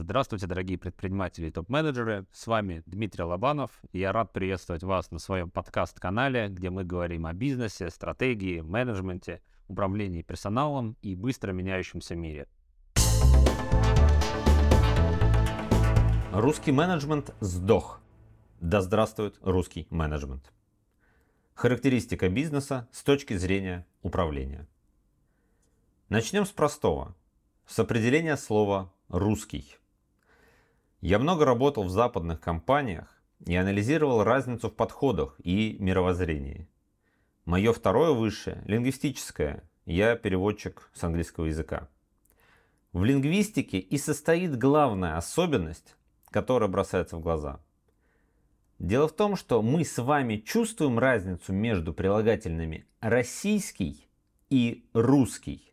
Здравствуйте, дорогие предприниматели и топ-менеджеры. С вами Дмитрий Лобанов. Я рад приветствовать вас на своем подкаст-канале, где мы говорим о бизнесе, стратегии, менеджменте, управлении персоналом и быстро меняющемся мире. Русский менеджмент сдох. Да здравствует русский менеджмент. Характеристика бизнеса с точки зрения управления. Начнем с простого. С определения слова «русский». Я много работал в западных компаниях и анализировал разницу в подходах и мировоззрении. Мое второе высшее – лингвистическое. Я переводчик с английского языка. В лингвистике и состоит главная особенность, которая бросается в глаза. Дело в том, что мы с вами чувствуем разницу между прилагательными «российский» и «русский»,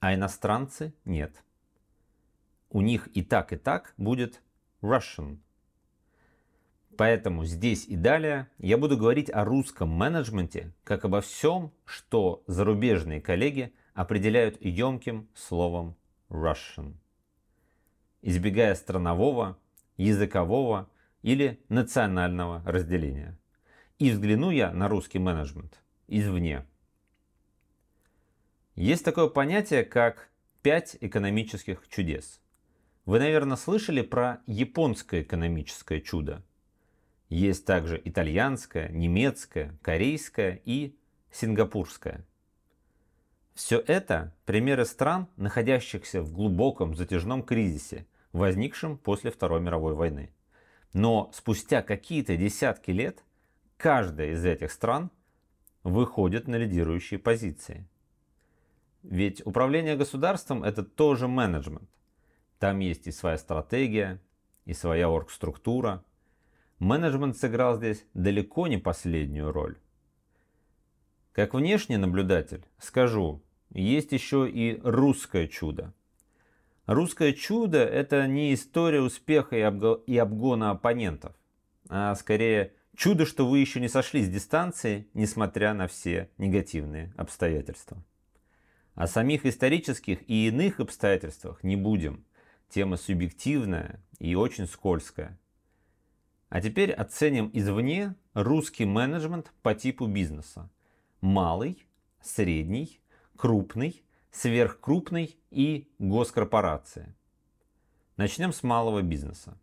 а иностранцы нет у них и так, и так будет Russian. Поэтому здесь и далее я буду говорить о русском менеджменте, как обо всем, что зарубежные коллеги определяют емким словом Russian, избегая странового, языкового или национального разделения. И взгляну я на русский менеджмент извне. Есть такое понятие, как пять экономических чудес – вы, наверное, слышали про японское экономическое чудо. Есть также итальянское, немецкое, корейское и сингапурское. Все это примеры стран, находящихся в глубоком затяжном кризисе, возникшем после Второй мировой войны. Но спустя какие-то десятки лет каждая из этих стран выходит на лидирующие позиции. Ведь управление государством это тоже менеджмент. Там есть и своя стратегия, и своя оргструктура. Менеджмент сыграл здесь далеко не последнюю роль. Как внешний наблюдатель скажу, есть еще и русское чудо. Русское чудо – это не история успеха и обгона оппонентов, а скорее чудо, что вы еще не сошли с дистанции, несмотря на все негативные обстоятельства. О самих исторических и иных обстоятельствах не будем – Тема субъективная и очень скользкая. А теперь оценим извне русский менеджмент по типу бизнеса. Малый, средний, крупный, сверхкрупный и госкорпорация. Начнем с малого бизнеса.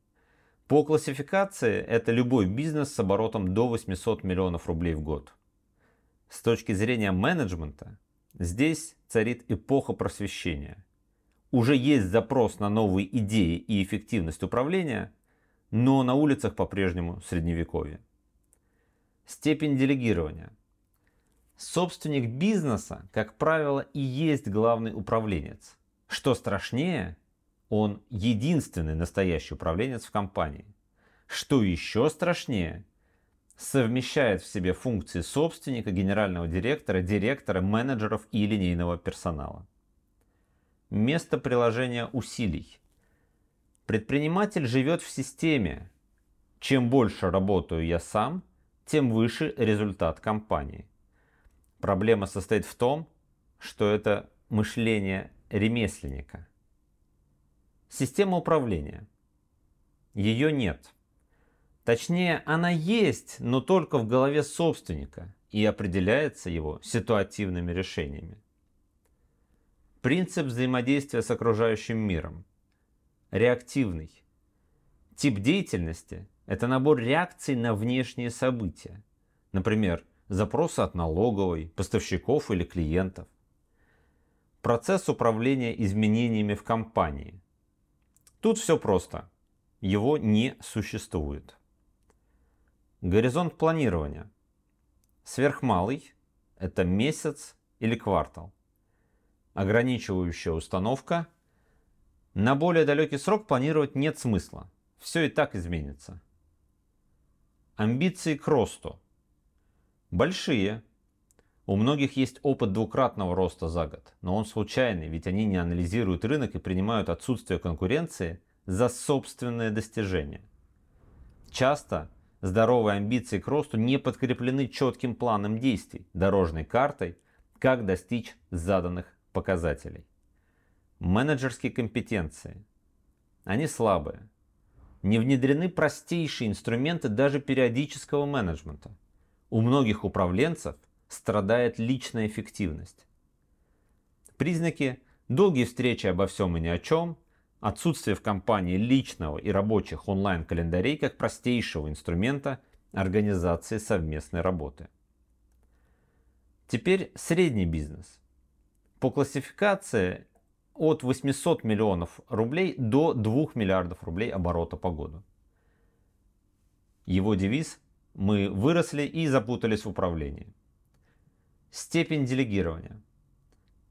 По классификации это любой бизнес с оборотом до 800 миллионов рублей в год. С точки зрения менеджмента, здесь царит эпоха просвещения уже есть запрос на новые идеи и эффективность управления, но на улицах по-прежнему средневековье. Степень делегирования. Собственник бизнеса, как правило, и есть главный управленец. Что страшнее, он единственный настоящий управленец в компании. Что еще страшнее, совмещает в себе функции собственника, генерального директора, директора, менеджеров и линейного персонала. Место приложения усилий. Предприниматель живет в системе. Чем больше работаю я сам, тем выше результат компании. Проблема состоит в том, что это мышление ремесленника. Система управления. Ее нет. Точнее, она есть, но только в голове собственника и определяется его ситуативными решениями. Принцип взаимодействия с окружающим миром. Реактивный. Тип деятельности – это набор реакций на внешние события. Например, запросы от налоговой, поставщиков или клиентов. Процесс управления изменениями в компании. Тут все просто. Его не существует. Горизонт планирования. Сверхмалый – это месяц или квартал ограничивающая установка. На более далекий срок планировать нет смысла. Все и так изменится. Амбиции к росту. Большие. У многих есть опыт двукратного роста за год, но он случайный, ведь они не анализируют рынок и принимают отсутствие конкуренции за собственное достижение. Часто здоровые амбиции к росту не подкреплены четким планом действий, дорожной картой, как достичь заданных показателей. Менеджерские компетенции. они слабые. Не внедрены простейшие инструменты даже периодического менеджмента. У многих управленцев страдает личная эффективность. Признаки – долгие встречи обо всем и ни о чем, отсутствие в компании личного и рабочих онлайн-календарей как простейшего инструмента организации совместной работы. Теперь средний бизнес. По классификации от 800 миллионов рублей до 2 миллиардов рублей оборота по году. Его девиз «Мы выросли и запутались в управлении». Степень делегирования.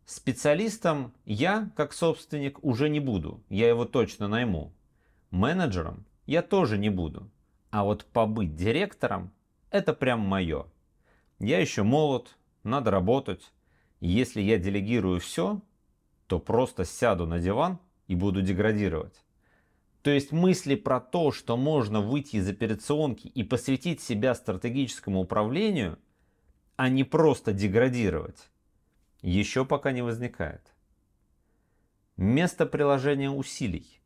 Специалистом я, как собственник, уже не буду, я его точно найму. Менеджером я тоже не буду. А вот побыть директором – это прям мое. Я еще молод, надо работать. Если я делегирую все, то просто сяду на диван и буду деградировать. То есть мысли про то, что можно выйти из операционки и посвятить себя стратегическому управлению, а не просто деградировать, еще пока не возникает. Место приложения усилий.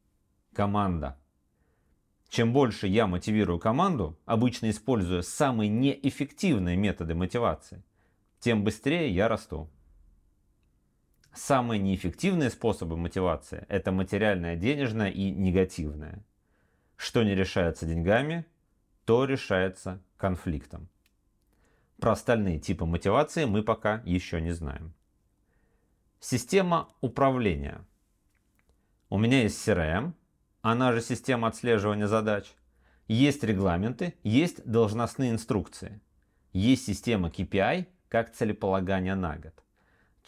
Команда. Чем больше я мотивирую команду, обычно используя самые неэффективные методы мотивации, тем быстрее я расту. Самые неэффективные способы мотивации – это материальная, денежная и негативная. Что не решается деньгами, то решается конфликтом. Про остальные типы мотивации мы пока еще не знаем. Система управления. У меня есть CRM, она же система отслеживания задач. Есть регламенты, есть должностные инструкции. Есть система KPI, как целеполагание на год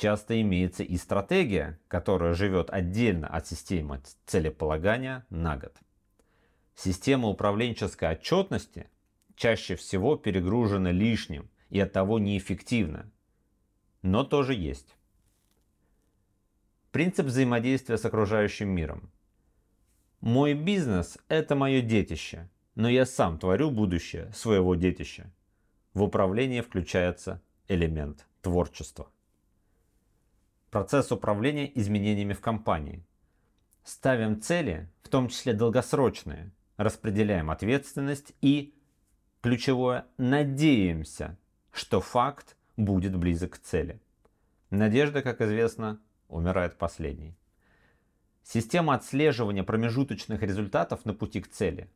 часто имеется и стратегия, которая живет отдельно от системы целеполагания на год. Система управленческой отчетности чаще всего перегружена лишним и оттого неэффективна, но тоже есть. Принцип взаимодействия с окружающим миром. Мой бизнес – это мое детище, но я сам творю будущее своего детища. В управлении включается элемент творчества. Процесс управления изменениями в компании. Ставим цели, в том числе долгосрочные, распределяем ответственность и, ключевое, надеемся, что факт будет близок к цели. Надежда, как известно, умирает последней. Система отслеживания промежуточных результатов на пути к цели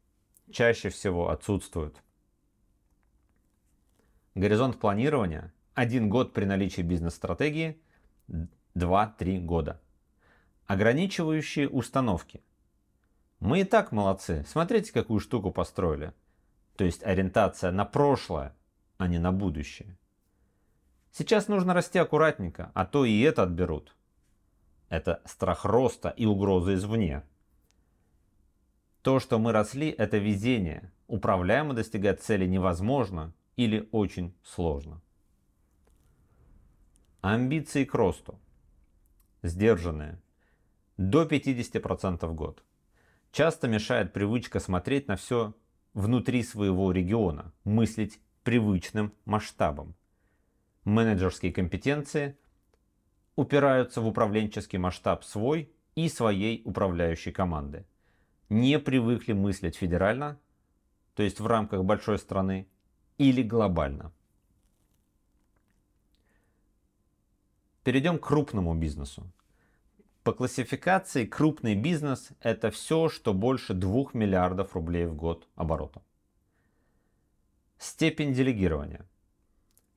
чаще всего отсутствует. Горизонт планирования – один год при наличии бизнес-стратегии, 2-3 года. Ограничивающие установки. Мы и так молодцы. Смотрите, какую штуку построили. То есть ориентация на прошлое, а не на будущее. Сейчас нужно расти аккуратненько, а то и это отберут. Это страх роста и угрозы извне. То, что мы росли, это везение. Управляемо достигать цели невозможно или очень сложно. Амбиции к росту сдержанные, до 50% в год. Часто мешает привычка смотреть на все внутри своего региона, мыслить привычным масштабом. Менеджерские компетенции упираются в управленческий масштаб свой и своей управляющей команды. Не привыкли мыслить федерально, то есть в рамках большой страны, или глобально. Перейдем к крупному бизнесу. По классификации крупный бизнес – это все, что больше 2 миллиардов рублей в год оборота. Степень делегирования.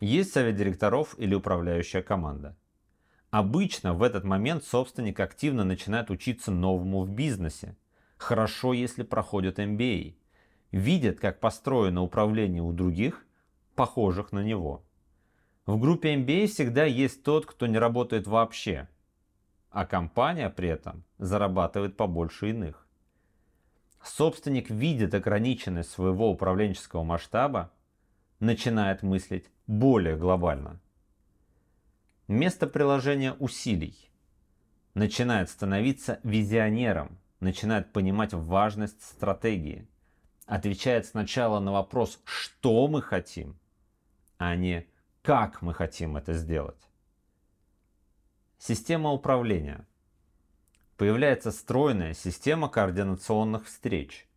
Есть совет директоров или управляющая команда. Обычно в этот момент собственник активно начинает учиться новому в бизнесе. Хорошо, если проходит MBA. Видят, как построено управление у других, похожих на него. В группе MBA всегда есть тот, кто не работает вообще – а компания при этом зарабатывает побольше иных. Собственник видит ограниченность своего управленческого масштаба, начинает мыслить более глобально. Место приложения усилий. Начинает становиться визионером, начинает понимать важность стратегии. Отвечает сначала на вопрос, что мы хотим, а не как мы хотим это сделать. Система управления. Появляется стройная система координационных встреч.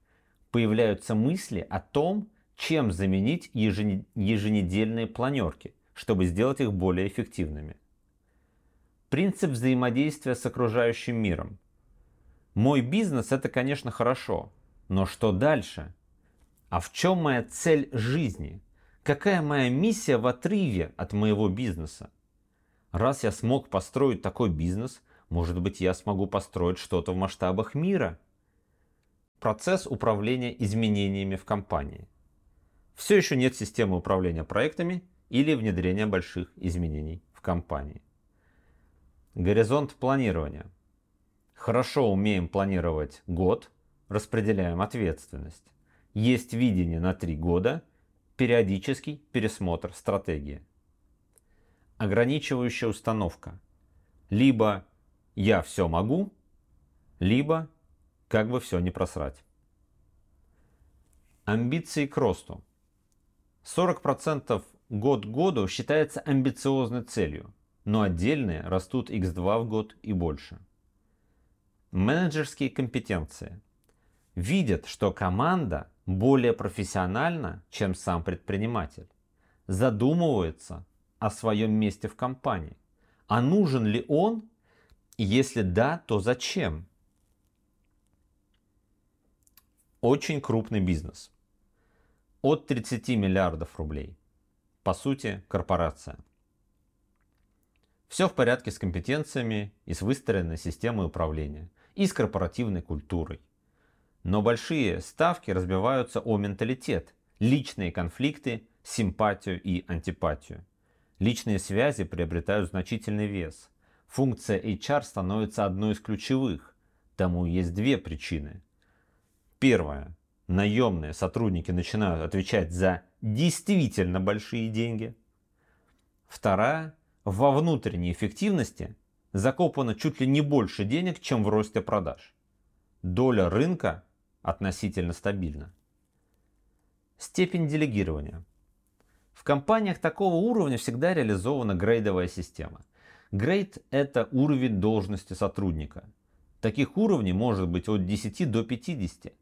Появляются мысли о том, чем заменить еженедельные планерки, чтобы сделать их более эффективными. Принцип взаимодействия с окружающим миром. Мой бизнес это, конечно, хорошо, но что дальше? А в чем моя цель жизни? Какая моя миссия в отрыве от моего бизнеса? Раз я смог построить такой бизнес, может быть я смогу построить что-то в масштабах мира? Процесс управления изменениями в компании. Все еще нет системы управления проектами или внедрения больших изменений в компании. Горизонт планирования. Хорошо умеем планировать год, распределяем ответственность. Есть видение на три года, периодический пересмотр стратегии. Ограничивающая установка. Либо я все могу, либо как бы все не просрать. Амбиции к росту. 40% год году считается амбициозной целью, но отдельные растут x2 в год и больше. Менеджерские компетенции. Видят, что команда более профессиональна, чем сам предприниматель. Задумываются о своем месте в компании. А нужен ли он? Если да, то зачем? Очень крупный бизнес. От 30 миллиардов рублей. По сути, корпорация. Все в порядке с компетенциями и с выстроенной системой управления, и с корпоративной культурой. Но большие ставки разбиваются о менталитет, личные конфликты, симпатию и антипатию. Личные связи приобретают значительный вес. Функция HR становится одной из ключевых. Тому есть две причины. Первое. Наемные сотрудники начинают отвечать за действительно большие деньги. Вторая. Во внутренней эффективности закопано чуть ли не больше денег, чем в росте продаж. Доля рынка относительно стабильна. Степень делегирования. В компаниях такого уровня всегда реализована грейдовая система. Грейд – это уровень должности сотрудника. Таких уровней может быть от 10 до 50.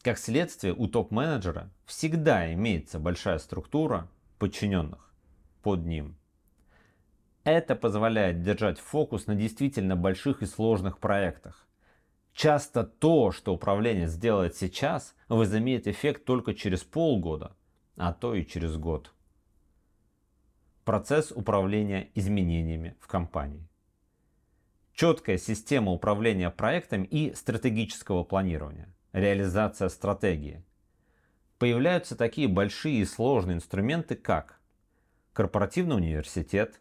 Как следствие, у топ-менеджера всегда имеется большая структура подчиненных под ним. Это позволяет держать фокус на действительно больших и сложных проектах. Часто то, что управление сделает сейчас, возымеет эффект только через полгода, а то и через год процесс управления изменениями в компании. Четкая система управления проектами и стратегического планирования. Реализация стратегии. Появляются такие большие и сложные инструменты, как корпоративный университет,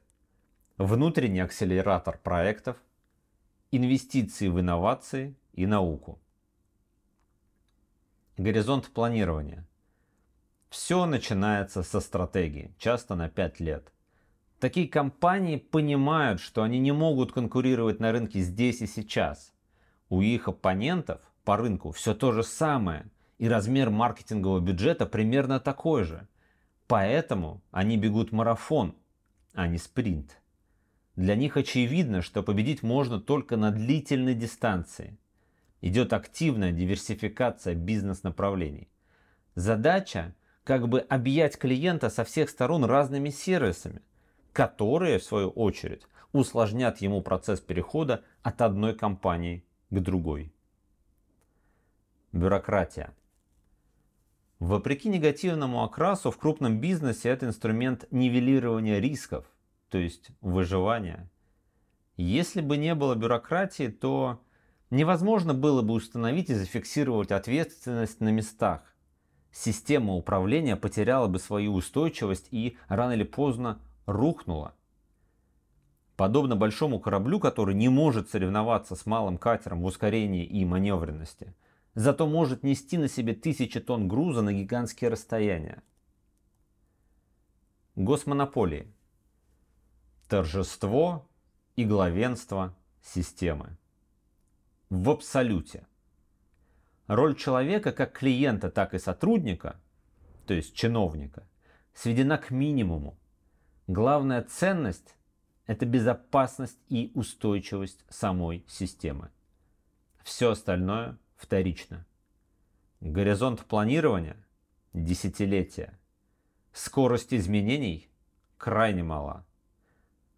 внутренний акселератор проектов, инвестиции в инновации и науку. Горизонт планирования – все начинается со стратегии, часто на 5 лет. Такие компании понимают, что они не могут конкурировать на рынке здесь и сейчас. У их оппонентов по рынку все то же самое, и размер маркетингового бюджета примерно такой же. Поэтому они бегут марафон, а не спринт. Для них очевидно, что победить можно только на длительной дистанции. Идет активная диверсификация бизнес-направлений. Задача как бы объять клиента со всех сторон разными сервисами, которые, в свою очередь, усложнят ему процесс перехода от одной компании к другой. Бюрократия. Вопреки негативному окрасу, в крупном бизнесе это инструмент нивелирования рисков, то есть выживания. Если бы не было бюрократии, то невозможно было бы установить и зафиксировать ответственность на местах система управления потеряла бы свою устойчивость и рано или поздно рухнула. Подобно большому кораблю, который не может соревноваться с малым катером в ускорении и маневренности, зато может нести на себе тысячи тонн груза на гигантские расстояния. Госмонополии. Торжество и главенство системы. В абсолюте. Роль человека как клиента, так и сотрудника, то есть чиновника, сведена к минимуму. Главная ценность – это безопасность и устойчивость самой системы. Все остальное вторично. Горизонт планирования – десятилетия. Скорость изменений крайне мала.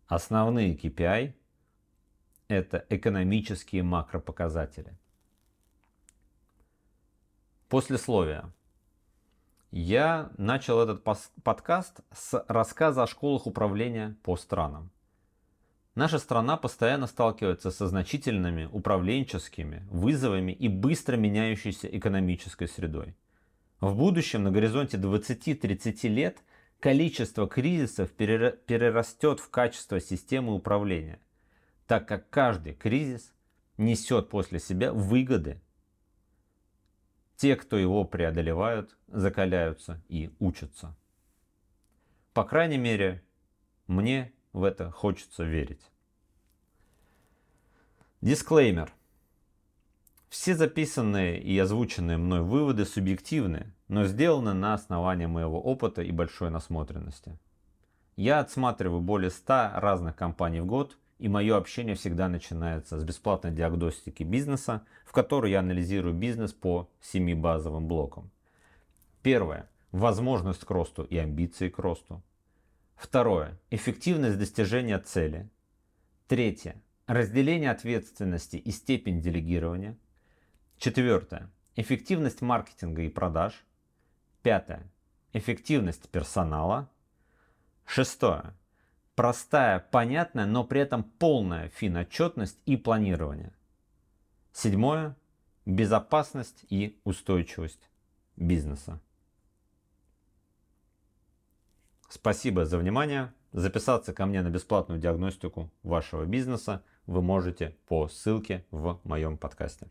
Основные KPI – это экономические макропоказатели. Послесловие. Я начал этот подкаст с рассказа о школах управления по странам. Наша страна постоянно сталкивается со значительными управленческими вызовами и быстро меняющейся экономической средой. В будущем на горизонте 20-30 лет количество кризисов перерастет в качество системы управления, так как каждый кризис несет после себя выгоды. Те, кто его преодолевают, закаляются и учатся. По крайней мере, мне в это хочется верить. Дисклеймер. Все записанные и озвученные мной выводы субъективны, но сделаны на основании моего опыта и большой насмотренности. Я отсматриваю более 100 разных компаний в год, и мое общение всегда начинается с бесплатной диагностики бизнеса, в которой я анализирую бизнес по семи базовым блокам. Первое. Возможность к росту и амбиции к росту. Второе. Эффективность достижения цели. Третье. Разделение ответственности и степень делегирования. Четвертое. Эффективность маркетинга и продаж. Пятое. Эффективность персонала. Шестое. Простая, понятная, но при этом полная финотчетность и планирование. Седьмое. Безопасность и устойчивость бизнеса. Спасибо за внимание. Записаться ко мне на бесплатную диагностику вашего бизнеса вы можете по ссылке в моем подкасте.